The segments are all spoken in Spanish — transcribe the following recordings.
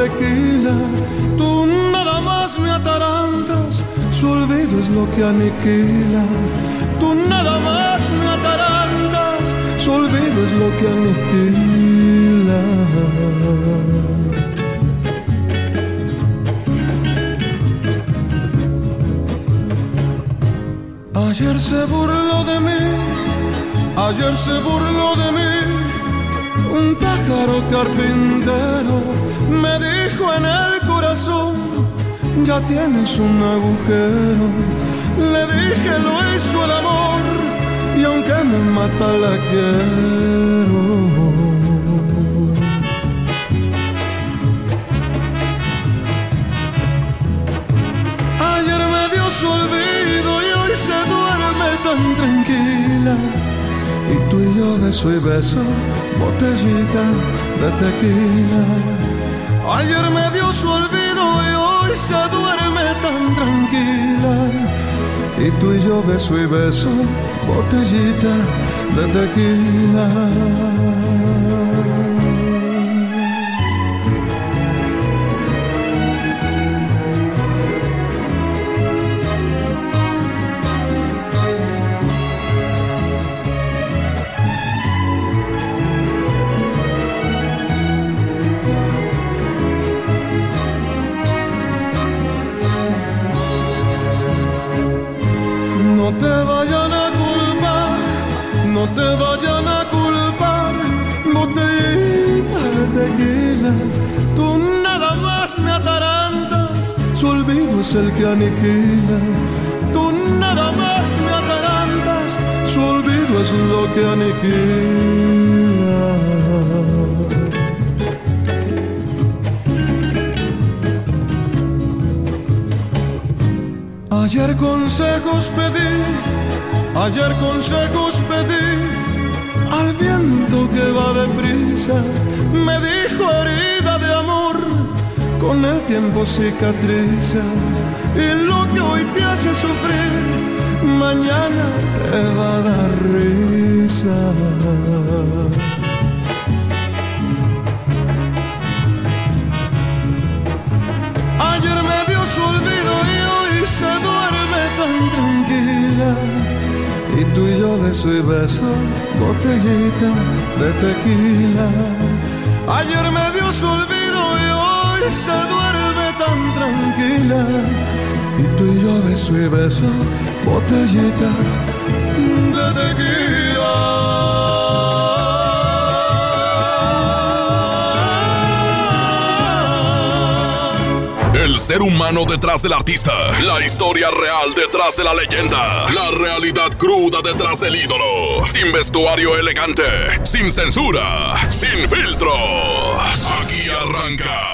tequila, tú nada más me atarantas, su olvido es lo que aniquila, tú nada más me atarantas, su olvido es lo que aniquila. Ayer se burló de mí, ayer se burló de mí. Un pájaro carpintero me dijo en el corazón, ya tienes un agujero. Le dije lo hizo el amor y aunque me mata la quiero. Ayer me dio su olvido y hoy se duerme tan tranquila. Y tú y yo beso y beso, botellita de tequila. Ayer me dio su olvido y hoy se duerme tan tranquila. Y tú y yo beso y beso, botellita de tequila. Es el que aniquila, tú nada más me atarantas, su olvido es lo que aniquila. Ayer consejos pedí, ayer consejos pedí al viento que va deprisa. Me dijo amor, con el tiempo cicatriza. Y lo que hoy te hace sufrir, mañana te va a dar risa. Ayer me dio su olvido y hoy se duerme tan tranquila. Y tú y yo beso y beso, botellita de tequila. Ayer me dio su olvido se duerme tan tranquila. Y tú y yo beso y beso, botellita de tequila. El ser humano detrás del artista, la historia real detrás de la leyenda, la realidad cruda detrás del ídolo, sin vestuario elegante, sin censura, sin filtros. Aquí arranca,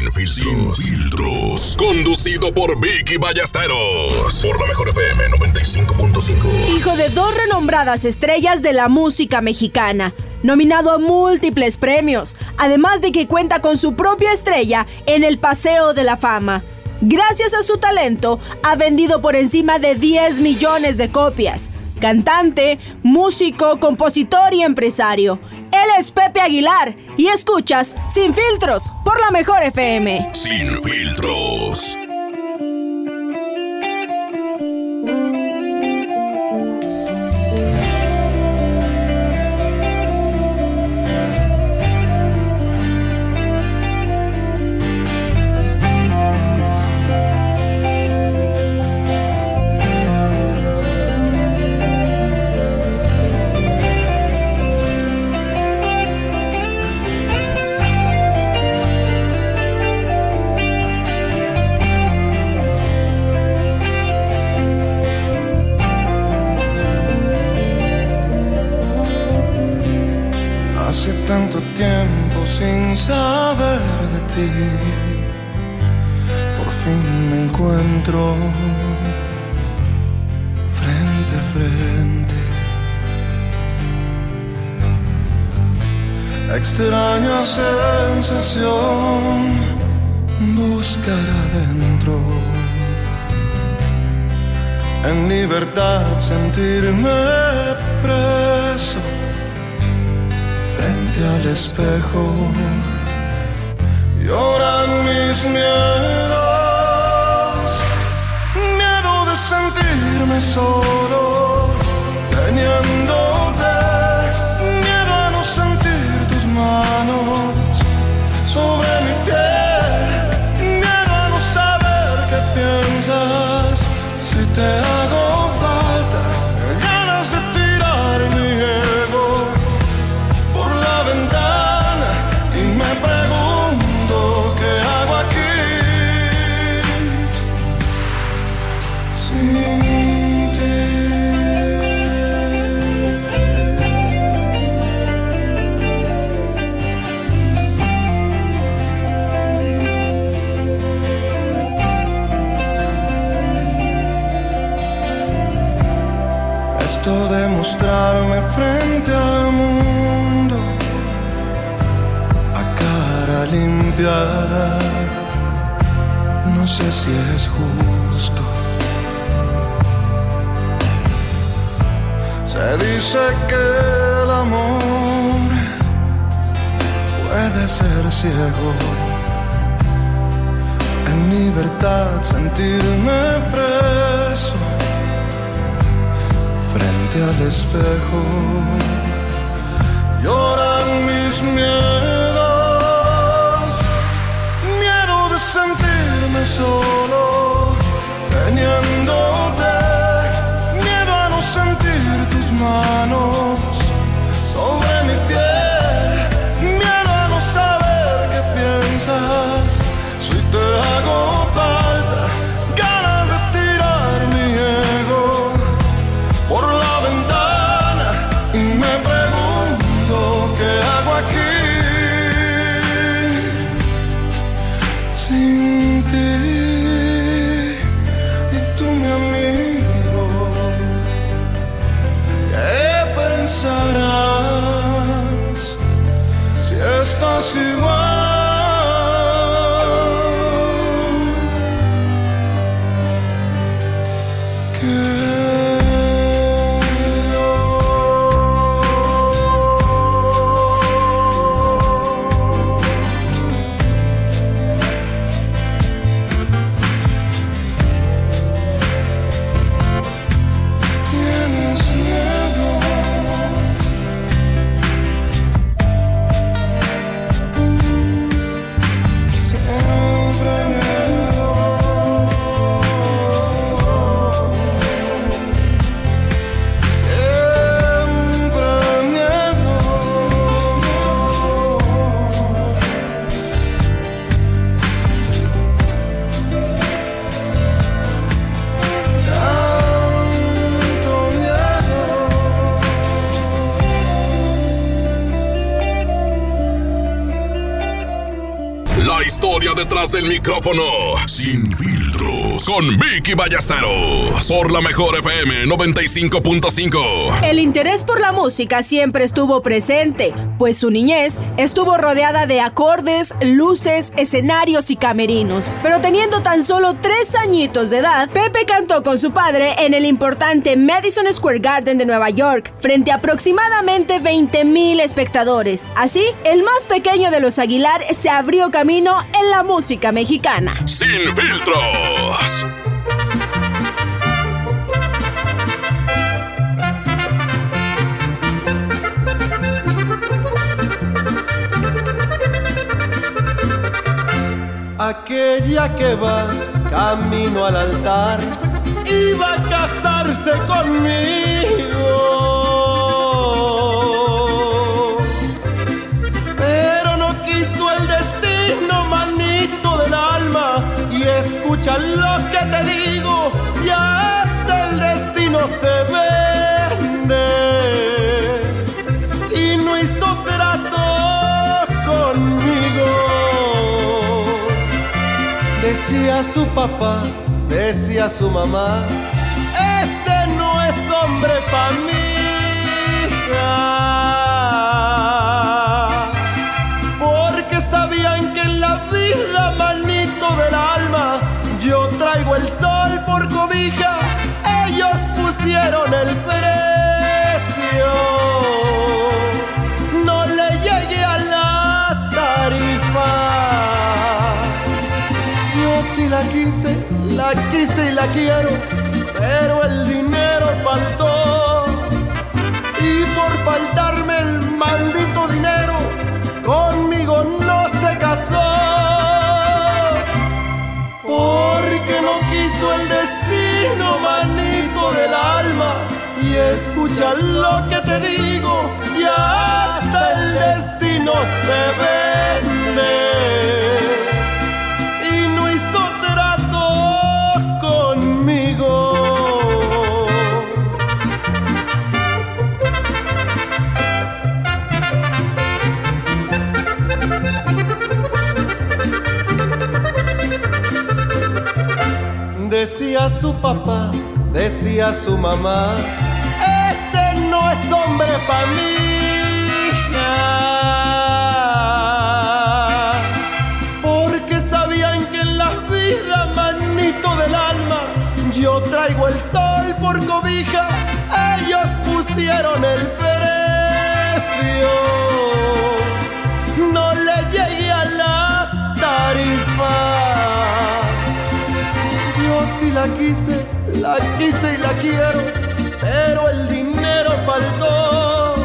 sin filtros, filtros. Conducido por Vicky Ballesteros, por la mejor FM 95.5. Hijo de dos renombradas estrellas de la música mexicana, nominado a múltiples premios, además de que cuenta con su propia estrella en el Paseo de la Fama. Gracias a su talento, ha vendido por encima de 10 millones de copias. Cantante, músico, compositor y empresario. Él es Pepe Aguilar y escuchas Sin Filtros por la Mejor FM. Sin filtros. Sin saber de ti, por fin me encuentro frente a frente. Extraña sensación buscar adentro. En libertad sentirme preso frente al espejo. Lloran mis miedos, miedo de sentirme solo, teniéndote, no sé si es justo. Se dice que el amor puede ser ciego. En libertad sentirme preso frente al espejo. Lloran mis miedos, solo, teniéndote, miedo a no sentir tus manos del micrófono, sin filtros, con Vicky Ballesteros, por la mejor FM 95.5. El interés por la música siempre estuvo presente, pues su niñez estuvo rodeada de acordes, luces, escenarios y camerinos. Pero teniendo tan solo tres añitos de edad, Pepe cantó con su padre en el importante Madison Square Garden de Nueva York, frente a aproximadamente 20 mil espectadores. Así, el más pequeño de los Aguilar se abrió camino en la música mexicana. Sin filtros. Aquella que va camino al altar iba a casarse conmigo. Pero no quiso el destino, manito del alma. Y escucha lo que te digo, ya hasta el destino se vende. Su papá, decía su mamá, ese no es hombre pa' mí. La quise, la quise y la quiero, pero el dinero faltó. Y por faltarme el maldito dinero, conmigo no se casó. Porque no quiso el destino, manito del alma. Y escucha lo que te digo, y hasta el destino se vende. Decía su papá, decía su mamá, ese no es hombre para mí. Porque sabían que en la vida, manito del alma, yo traigo el sol por cobija, la quise, la quise y la quiero, pero el dinero faltó.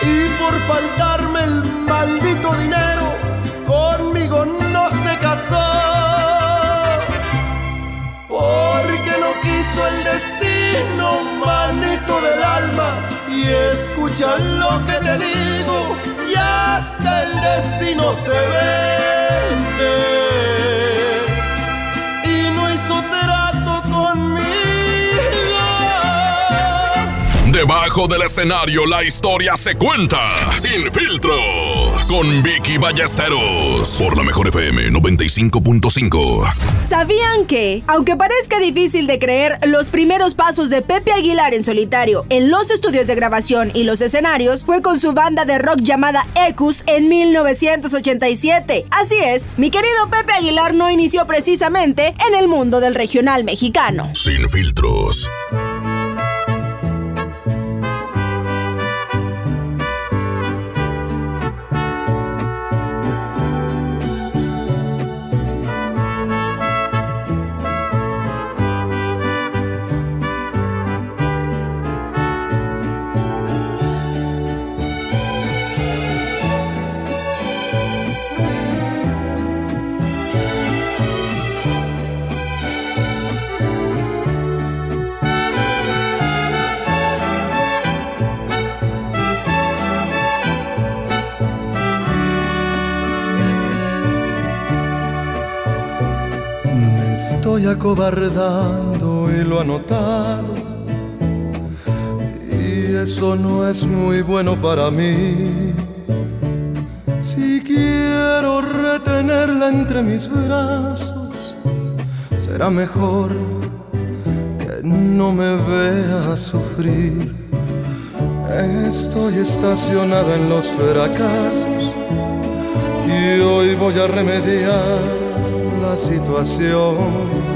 Y por faltarme el maldito dinero, conmigo no se casó. Porque no quiso el destino, manito del alma. Y escucha lo que te digo, y hasta el destino se vende. Debajo del escenario la historia se cuenta sin filtros con Vicky Ballesteros por la mejor FM 95.5. ¿Sabían que, aunque parezca difícil de creer, los primeros pasos de Pepe Aguilar en solitario en los estudios de grabación y los escenarios fue con su banda de rock llamada Ecus en 1987? Así es, mi querido Pepe Aguilar no inició precisamente en el mundo del regional mexicano. Sin filtros. Acobardando y lo ha notado. Y eso no es muy bueno para mí. Si quiero retenerla entre mis brazos, será mejor que no me vea sufrir. Estoy estacionado en los fracasos y hoy voy a remediar la situación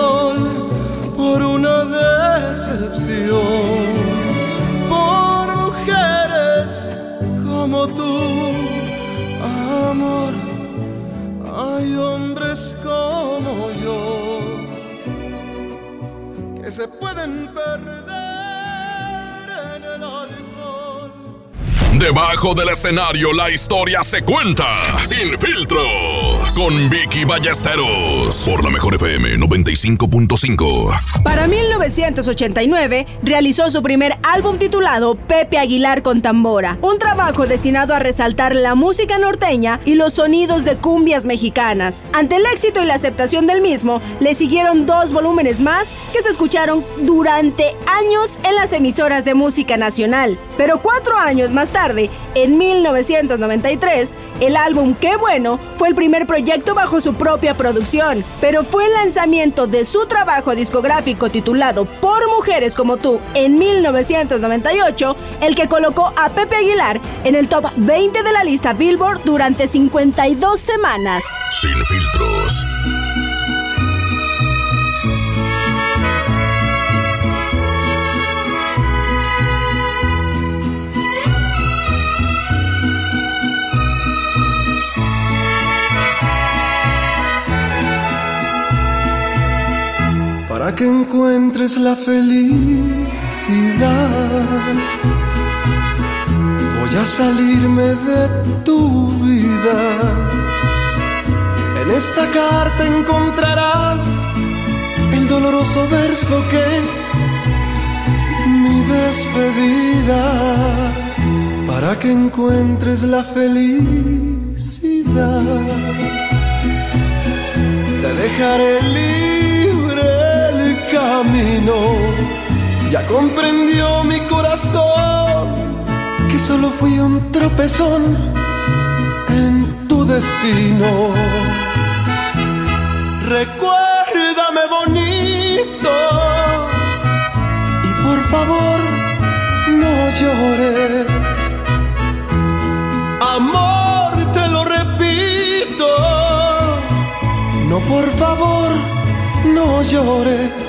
por una decepción como tú, amor. Hay hombres como yo que se pueden perder Debajo del escenario la historia se cuenta sin filtros con Vicky Ballesteros por la mejor FM 95.5. Para 1989 realizó su primer álbum titulado Pepe Aguilar con tambora, un trabajo destinado a resaltar la música norteña y los sonidos de cumbias mexicanas. Ante el éxito y la aceptación del mismo, le siguieron dos volúmenes más que se escucharon durante años en las emisoras de música nacional. Pero cuatro años más tarde, en 1993, el álbum Qué bueno fue el primer proyecto bajo su propia producción, pero fue el lanzamiento de su trabajo discográfico titulado Por Mujeres como tú en 1998 el que colocó a Pepe Aguilar en el top 20 de la lista Billboard durante 52 semanas. Sin filtros. Para que encuentres la felicidad. Voy a salirme de tu vida. En esta carta encontrarás el doloroso verso que es mi despedida. Para que encuentres la felicidad. Te dejaré libre Ya comprendió mi corazón que solo fui un tropezón en tu destino. Recuérdame bonito y por favor no llores. Amor, te lo repito. No, por favor, no llores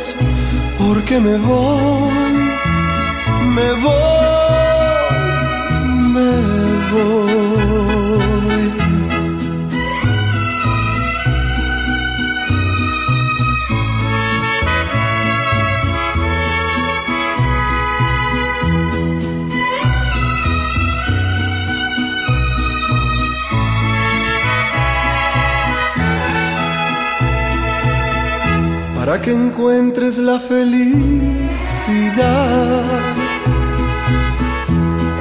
porque me voy, me voy, me voy. Para que encuentres la felicidad,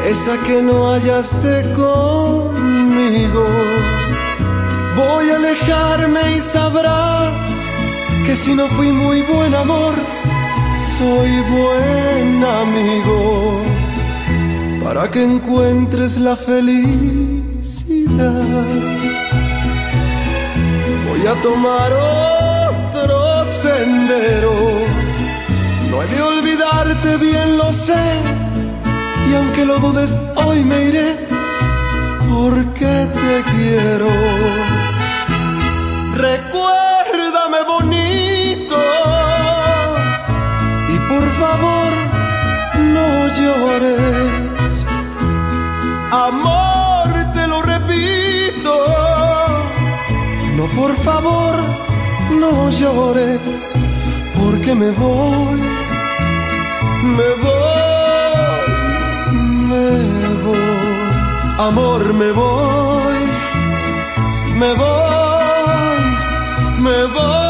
esa que no hallaste conmigo. Voy a alejarme y sabrás que si no fui muy buen amor, soy buen amigo, para que encuentres la felicidad. Voy a tomar sendero. No he de olvidarte, bien lo sé. Y aunque lo dudes, hoy me iré porque te quiero. Recuérdame bonito y por favor no llores. Amor, te lo repito. No, por favor no llores, porque me voy, me voy, me voy, amor, me voy, me voy, me voy.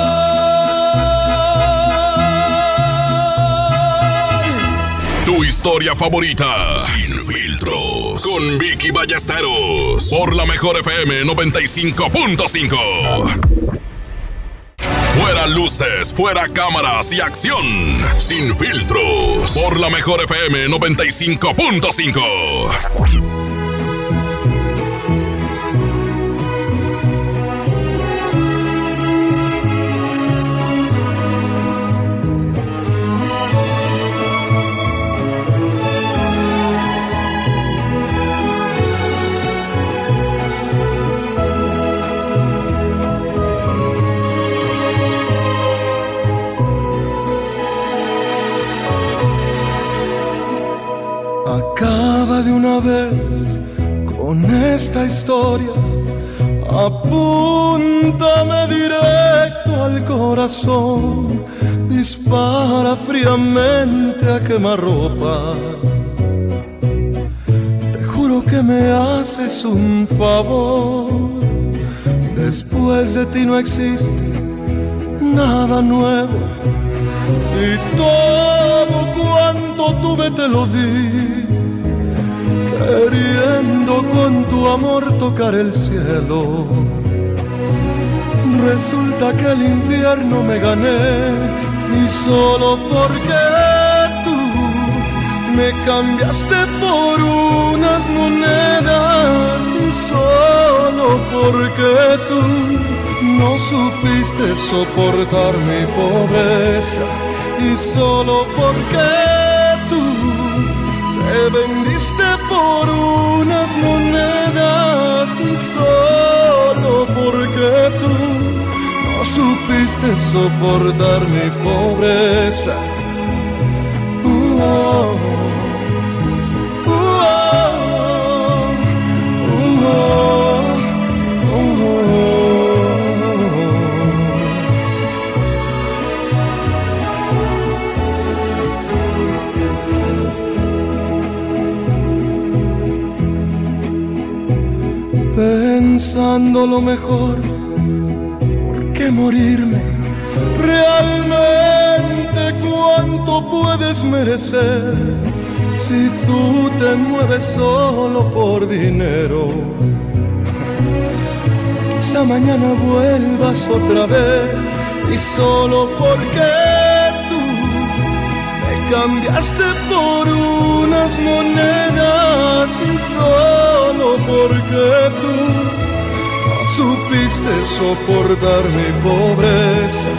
Tu historia favorita, sin filtros, con Vicky Ballesteros, por la mejor FM 95.5. Fuera luces, fuera cámaras y acción. Sin filtros. Por la mejor FM 95.5. de una vez con esta historia. Apúntame directo al corazón, dispara fríamente a quemarropa. Te juro que me haces un favor. Después de ti no existe nada nuevo. Si todo cuanto tuve te lo di queriendo con tu amor tocar el cielo. Resulta que el infierno me gané y solo porque tú me cambiaste por unas monedas y solo porque tú no supiste soportar mi pobreza y solo porque me vendiste por unas monedas y solo porque tú no supiste soportar mi pobreza. Pensando lo mejor, ¿por qué morirme? Realmente cuánto puedes merecer si tú te mueves solo por dinero. Quizá mañana vuelvas otra vez y solo porque tú me cambiaste por unas monedas y solo porque tú supiste soportar mi pobreza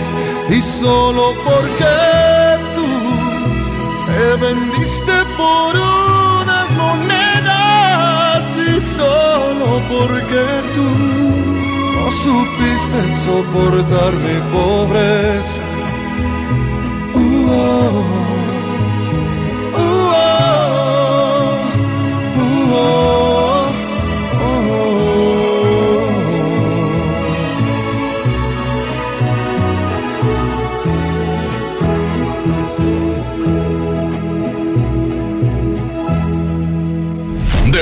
y solo porque tú te vendiste por unas monedas y solo porque tú no supiste soportar mi pobreza. Uh, oh.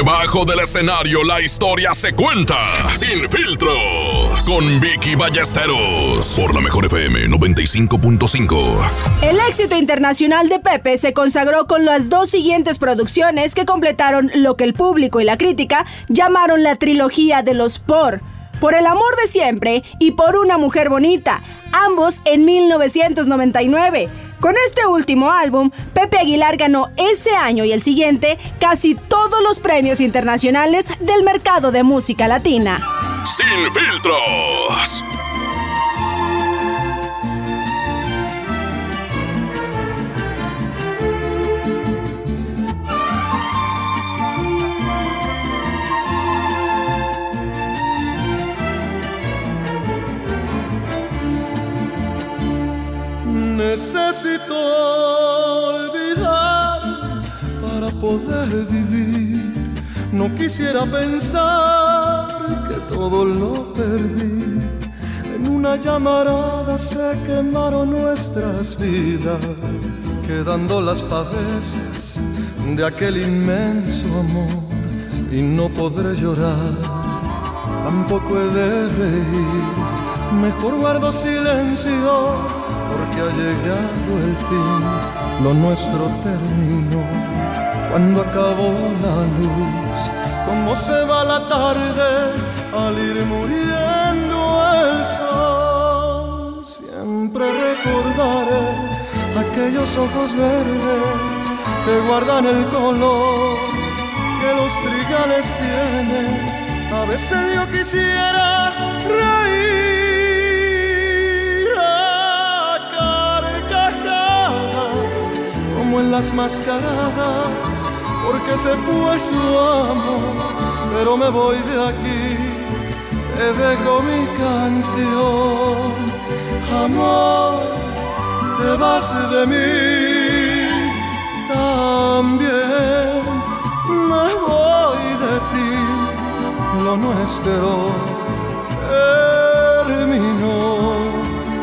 Debajo del escenario la historia se cuenta sin filtros con Vicky Ballesteros por la mejor FM 95.5. El éxito internacional de Pepe se consagró con las dos siguientes producciones que completaron lo que el público y la crítica llamaron la trilogía de los por por el amor de siempre y por una mujer bonita, ambos en 1999. Con este último álbum, Pepe Aguilar ganó ese año y el siguiente casi todos los premios internacionales del mercado de música latina. Sin filtros. Necesito olvidar para poder vivir. No quisiera pensar que todo lo perdí. En una llamarada se quemaron nuestras vidas. quedando las pavesas de aquel inmenso amor y no podré llorar, tampoco he de reír, mejor guardo silencio porque ha llegado el fin, lo nuestro terminó cuando acabó la luz, como se va la tarde al ir muriendo el sol, siempre recordaré aquellos ojos verdes que guardan el color que los trigales tienen. A veces yo quisiera reír en las mascaradas, porque se fue su amor, pero me voy de aquí, te dejo mi canción, amor te vas de mí, también me voy de ti, lo nuestro terminó,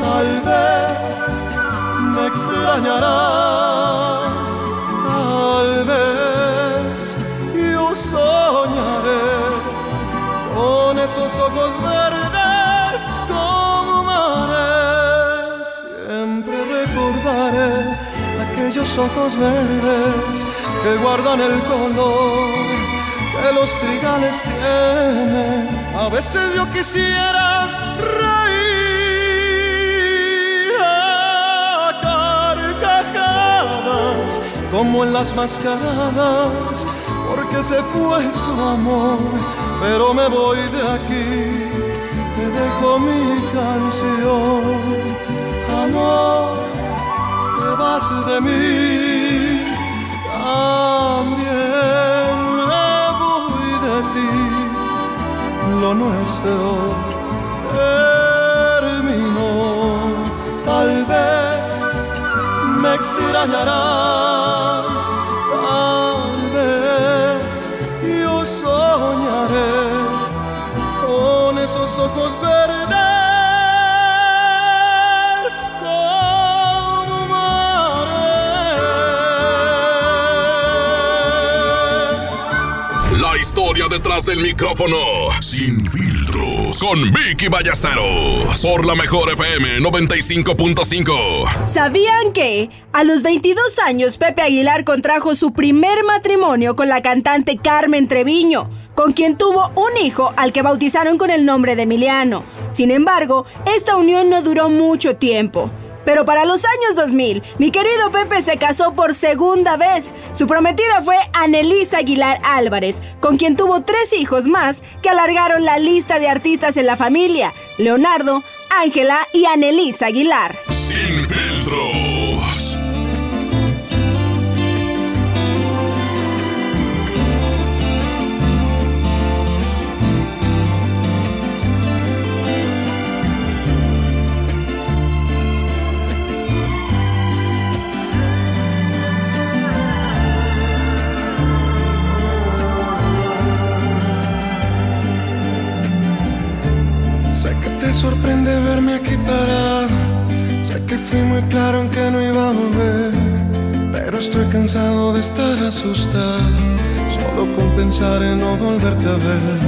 tal vez me extrañarás, aquellos ojos verdes que guardan el color que los trigales tienen. A veces yo quisiera reír a carcajadas como en las mascaradas, porque se fue su amor, pero me voy de aquí, te dejo mi canción, amor vas de mí, también me voy de ti. Lo nuestro. Terminó, tal vez me extrañarás, detrás del micrófono. Sin filtros. Con Vicky Ballesteros. Por la mejor FM 95.5. ¿Sabían que a los 22 años Pepe Aguilar contrajo su primer matrimonio con la cantante Carmen Treviño? con quien tuvo un hijo al que bautizaron con el nombre de Emiliano. Sin embargo, esta unión no duró mucho tiempo. Pero para los años 2000, mi querido Pepe se casó por segunda vez. Su prometida fue Anelisa Aguilar Álvarez, con quien tuvo tres hijos más que alargaron la lista de artistas en la familia: Leonardo, Ángela y Anelisa Aguilar. Sorprende verme aquí parado. Sé que fui muy claro en que no iba a volver, pero estoy cansado de estar asustado. Solo con pensar en no volverte a ver.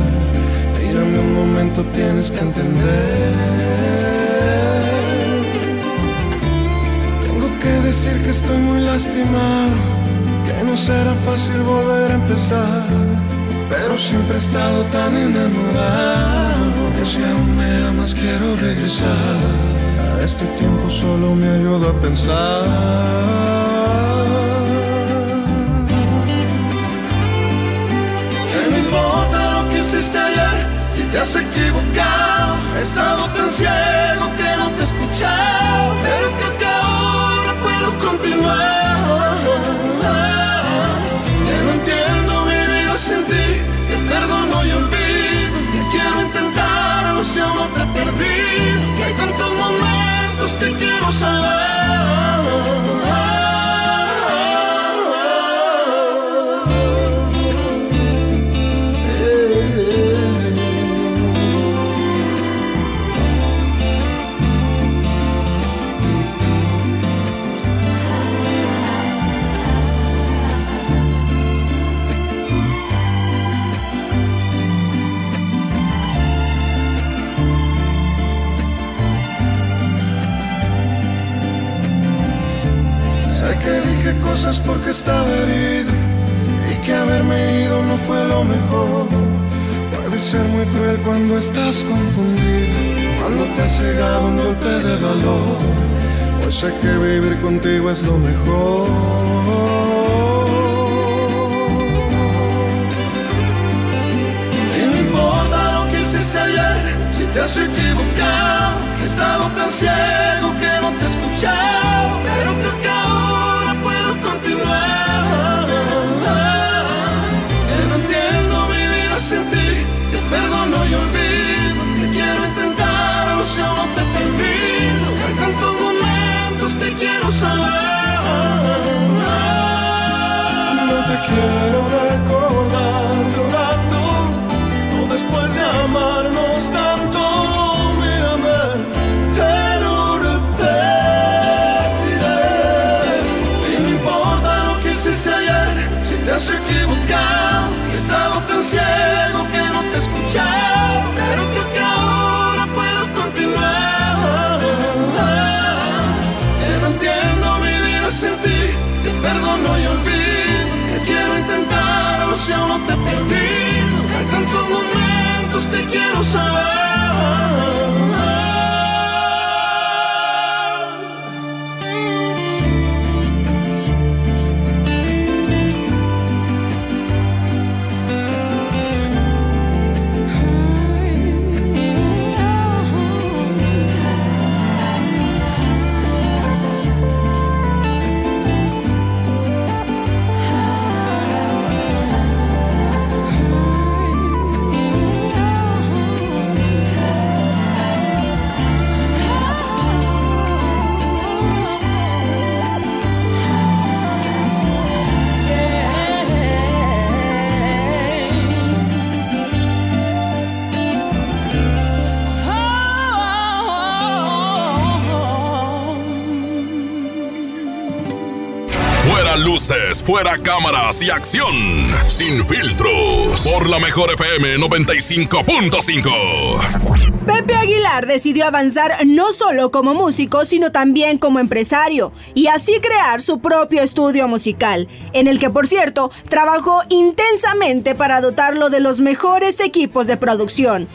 Mírame un momento, tienes que entender. Tengo que decir que estoy muy lastimado, que no será fácil volver a empezar pero siempre he estado tan enamorado que si aún me amas quiero regresar. A este tiempo solo me ayuda a pensar. Que no importa lo que hiciste ayer, si te has equivocado. He estado tan ciego que no te he escuchado, pero que fue lo mejor. Puede ser muy cruel cuando estás confundido, cuando te ha cegado un golpe de dolor. Pues sé que vivir contigo es lo mejor. Te has equivocado, he estado tan ciego que no te he escuchado, Fuera cámaras y acción. Sin filtros. Por la mejor FM 95.5. Pepe Aguilar decidió avanzar no solo como músico, sino también como empresario, y así crear su propio estudio musical, en el que, por cierto, trabajó intensamente para dotarlo de los mejores equipos de producción.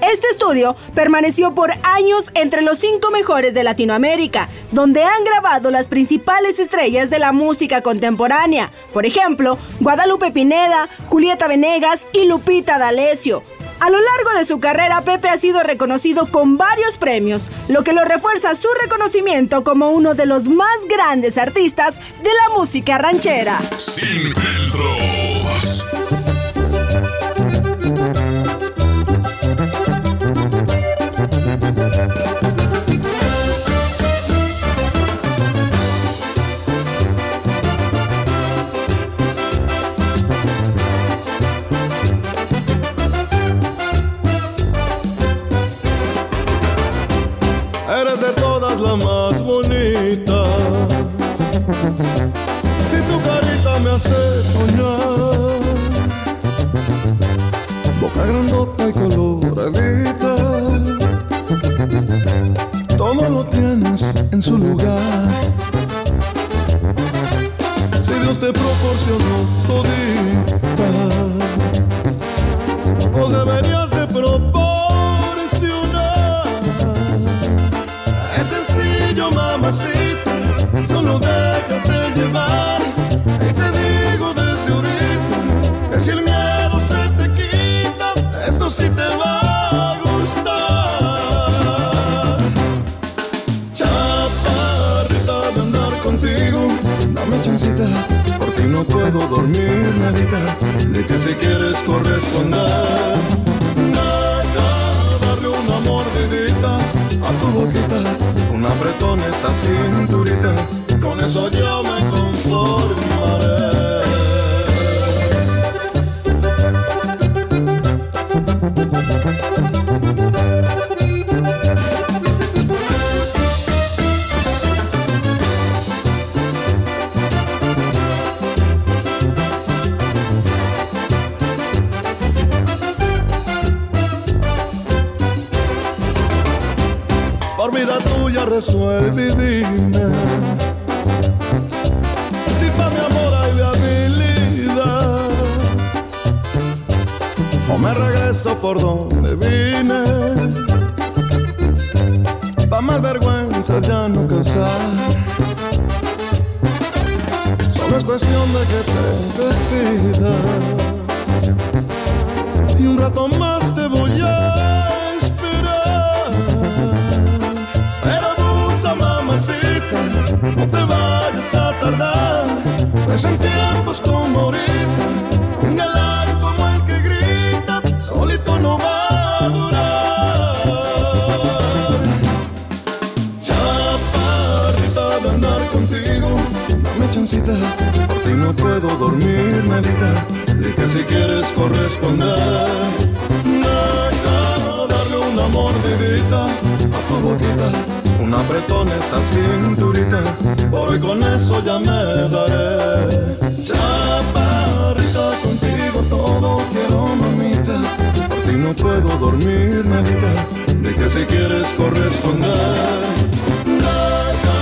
Este estudio permaneció por años entre los cinco mejores de Latinoamérica, donde han grabado las principales estrellas de la música contemporánea, por ejemplo, Guadalupe Pineda, Julieta Venegas y Lupita D'Alessio. A lo largo de su carrera, Pepe ha sido reconocido con varios premios, lo que lo refuerza su reconocimiento como uno de los más grandes artistas de la música ranchera. Sin. Medita, y que si quieres corresponder. Deja darle una mordidita a tu boquita, un apretón esa cinturita, por hoy con eso ya me daré. Chaparrita contigo todo quiero mamita si no puedo dormir, nadita, de que si quieres corresponder. Deja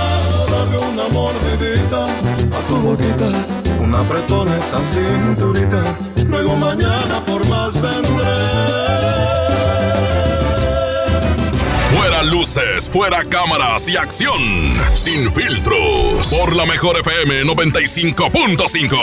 darle una mordidita a tu boquita, un apretón esa cinturita, luego mañana por más vendré. Fuera luces, fuera cámaras y acción. Sin filtros. Por la mejor FM 95.5.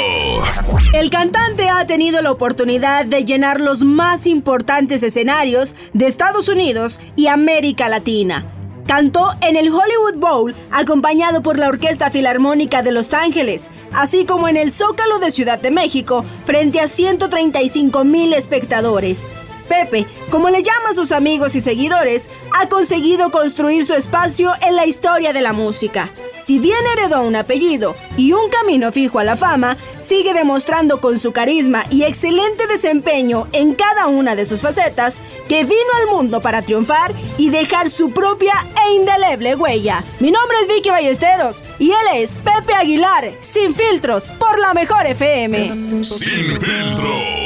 El cantante ha tenido la oportunidad de llenar los más importantes escenarios de Estados Unidos y América Latina. Cantó en el Hollywood Bowl acompañado por la Orquesta Filarmónica de Los Ángeles, así como en el Zócalo de Ciudad de México, frente a 135 mil espectadores. Pepe, como le llama a sus amigos y seguidores, ha conseguido construir su espacio en la historia de la música. Si bien heredó un apellido y un camino fijo a la fama, sigue demostrando con su carisma y excelente desempeño en cada una de sus facetas que vino al mundo para triunfar y dejar su propia e indeleble huella. Mi nombre es Vicky Ballesteros y él es Pepe Aguilar, sin filtros, por la mejor FM. Sin filtros.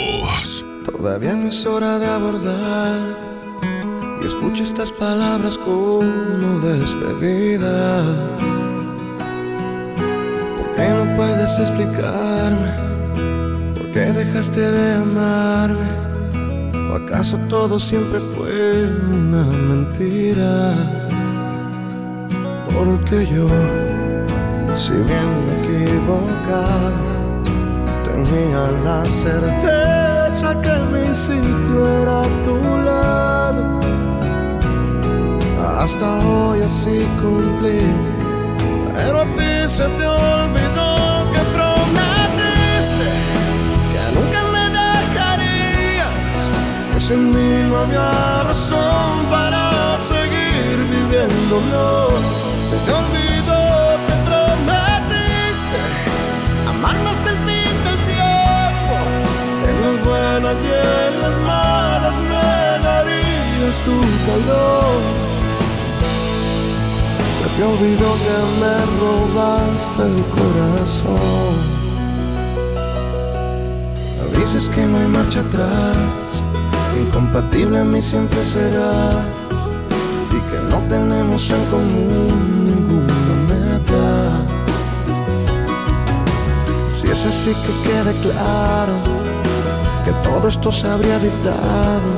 Todavía no es hora de abordar. Y escucho estas palabras como despedida. ¿Por qué no puedes explicarme? ¿Por qué dejaste de amarme? ¿O acaso todo siempre fue una mentira? Porque yo, si bien me equivocaba, tenía la certeza que me era a tu lado. Hasta hoy así cumplí, pero a ti se te olvidó que prometiste que nunca me dejarías. Que sin mí no había razón para seguir viviendo. Se te olvidó que prometiste amarme buenas y en las malas me darías tu calor. Se te olvidó que me robaste el corazón. Dices que no hay marcha atrás, incompatible a mí siempre serás y que no tenemos en común ninguna meta. Si es así que quede claro que todo esto se habría evitado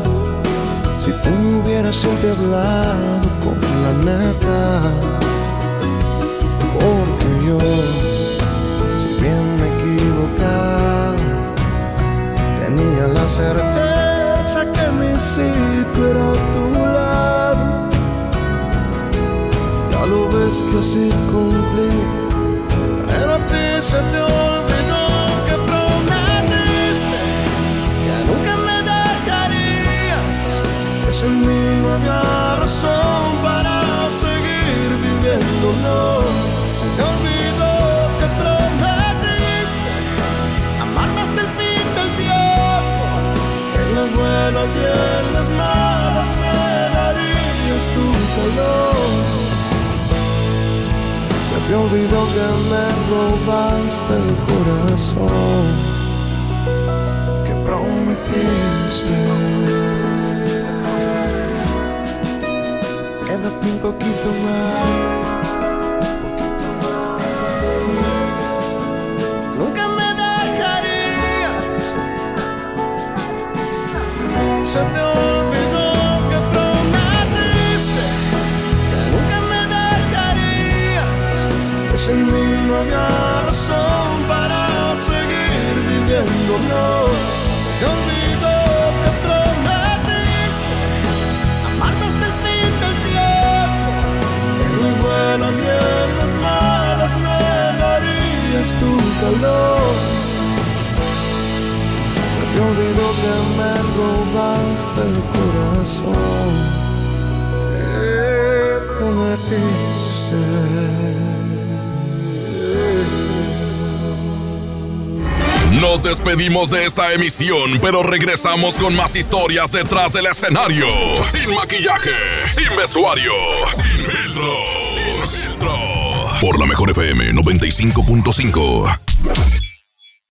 si tú me hubieras siempre con la neta. Porque yo, si bien me equivocaba, tenía la certeza que mi sitio era a tu lado. Ya lo ves que así cumplí, pero a ti se te olvidó. Razón para seguir viviendo, no. Te olvido que prometiste amarme hasta el fin del tiempo. En las buenas y en las malas me darías tu color. Se te olvidó que me robaste el corazón que prometiste. Quédate un poquito más. Poquito más. Nunca me dejarías. se te olvidó que prometiste que nunca me dejarías. Que sin mí no calor. Se te que me robaste el corazón. Que prometiste. Nos despedimos de esta emisión, pero regresamos con más historias detrás del escenario. Sin maquillaje, sin vestuario, sin filtro. Sin filtro. Por la mejor FM 95.5.